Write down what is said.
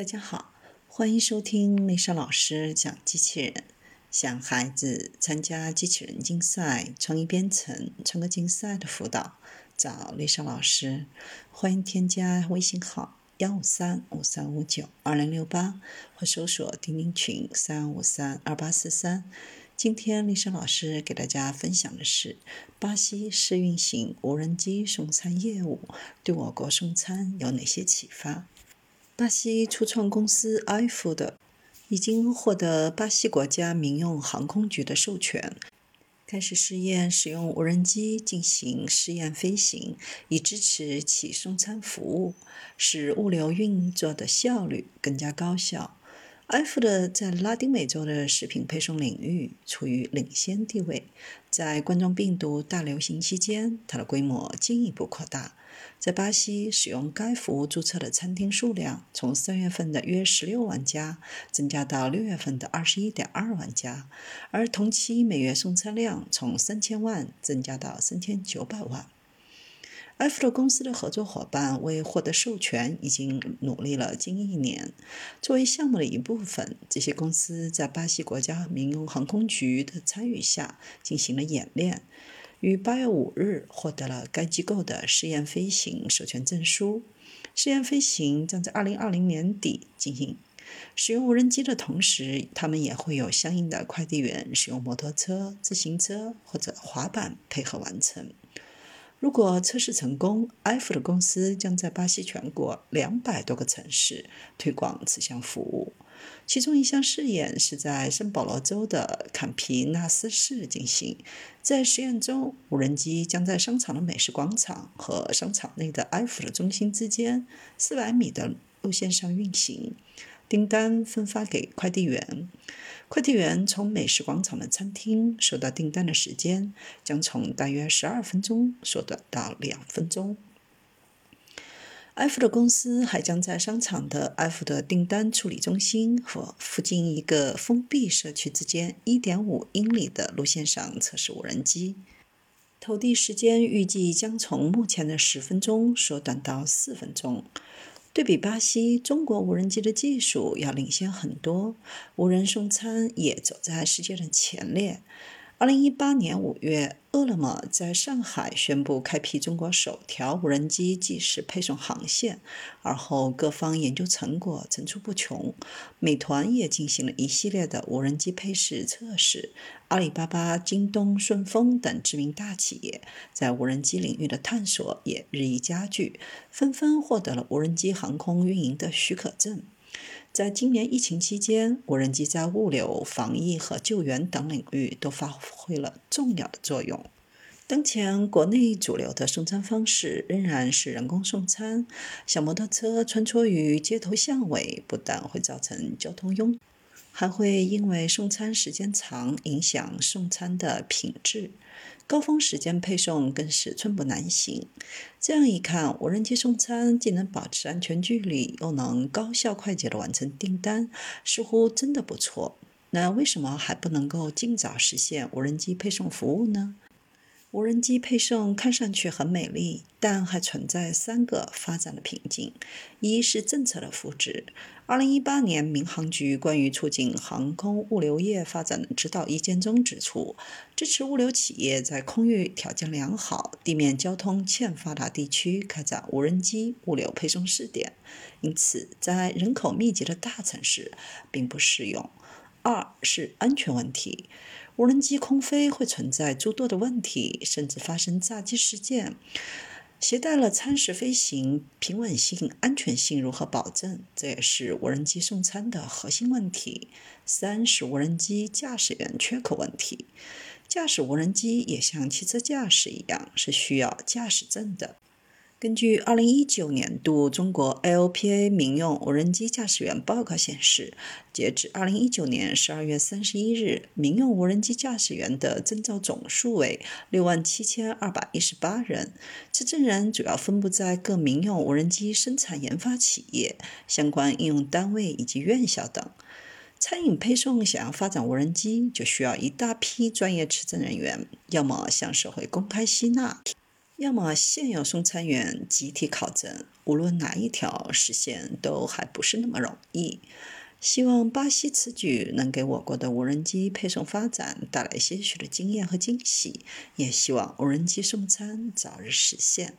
大家好，欢迎收听丽莎老师讲机器人。想孩子参加机器人竞赛、创意编程、创客竞赛的辅导，找丽莎老师。欢迎添加微信号幺五三五三五九二零六八，或搜索钉钉群三五三二八四三。今天丽莎老师给大家分享的是巴西试运行无人机送餐业务，对我国送餐有哪些启发？巴西初创公司 iFood 已经获得巴西国家民用航空局的授权，开始试验使用无人机进行试验飞行，以支持其送餐服务，使物流运作的效率更加高效。iFood 在拉丁美洲的食品配送领域处于领先地位，在冠状病毒大流行期间，它的规模进一步扩大。在巴西，使用该服务注册的餐厅数量从三月份的约十六万家增加到六月份的二十一点二万家，而同期每月送餐量从三千万增加到三千九百万。埃弗特公司的合作伙伴为获得授权，已经努力了近一年。作为项目的一部分，这些公司在巴西国家民用航空局的参与下进行了演练。于八月五日获得了该机构的试验飞行授权证书。试验飞行将在二零二零年底进行。使用无人机的同时，他们也会有相应的快递员使用摩托车、自行车或者滑板配合完成。如果测试成功，埃弗的公司将在巴西全国两百多个城市推广此项服务。其中一项试验是在圣保罗州的坎皮纳斯市进行。在实验中，无人机将在商场的美食广场和商场内的埃弗的中心之间400米的路线上运行。订单分发给快递员，快递员从美食广场的餐厅收到订单的时间将从大约十二分钟缩短到两分钟。埃弗的公司还将在商场的埃弗的订单处理中心和附近一个封闭社区之间一点五英里的路线上测试无人机。投递时间预计将从目前的十分钟缩短到四分钟。对比巴西，中国无人机的技术要领先很多，无人送餐也走在世界的前列。二零一八年五月，饿了么在上海宣布开辟中国首条无人机即时配送航线，而后各方研究成果层出不穷。美团也进行了一系列的无人机配试测试，阿里巴巴、京东、顺丰等知名大企业在无人机领域的探索也日益加剧，纷纷获得了无人机航空运营的许可证。在今年疫情期间，无人机在物流、防疫和救援等领域都发挥了重要的作用。当前，国内主流的送餐方式仍然是人工送餐，小摩托车穿梭于街头巷尾，不但会造成交通拥还会因为送餐时间长，影响送餐的品质。高峰时间配送更是寸步难行。这样一看，无人机送餐既能保持安全距离，又能高效快捷地完成订单，似乎真的不错。那为什么还不能够尽早实现无人机配送服务呢？无人机配送看上去很美丽，但还存在三个发展的瓶颈。一是政策的扶持。二零一八年民航局关于促进航空物流业发展的指导意见中指出，支持物流企业在空域条件良好、地面交通欠发达地区开展无人机物流配送试点，因此在人口密集的大城市并不适用。二是安全问题。无人机空飞会存在诸多的问题，甚至发生炸机事件。携带了餐食飞行，平稳性、安全性如何保证？这也是无人机送餐的核心问题。三是无人机驾驶员缺口问题。驾驶无人机也像汽车驾驶一样，是需要驾驶证的。根据二零一九年度中国 LPA 民用无人机驾驶员报告显示，截至二零一九年十二月三十一日，民用无人机驾驶员的证照总数为六万七千二百一十八人。持证人主要分布在各民用无人机生产研发企业、相关应用单位以及院校等。餐饮配送想要发展无人机，就需要一大批专业持证人员，要么向社会公开吸纳。要么现有送餐员集体考证，无论哪一条实现都还不是那么容易。希望巴西此举能给我国的无人机配送发展带来些许的经验和惊喜，也希望无人机送餐早日实现。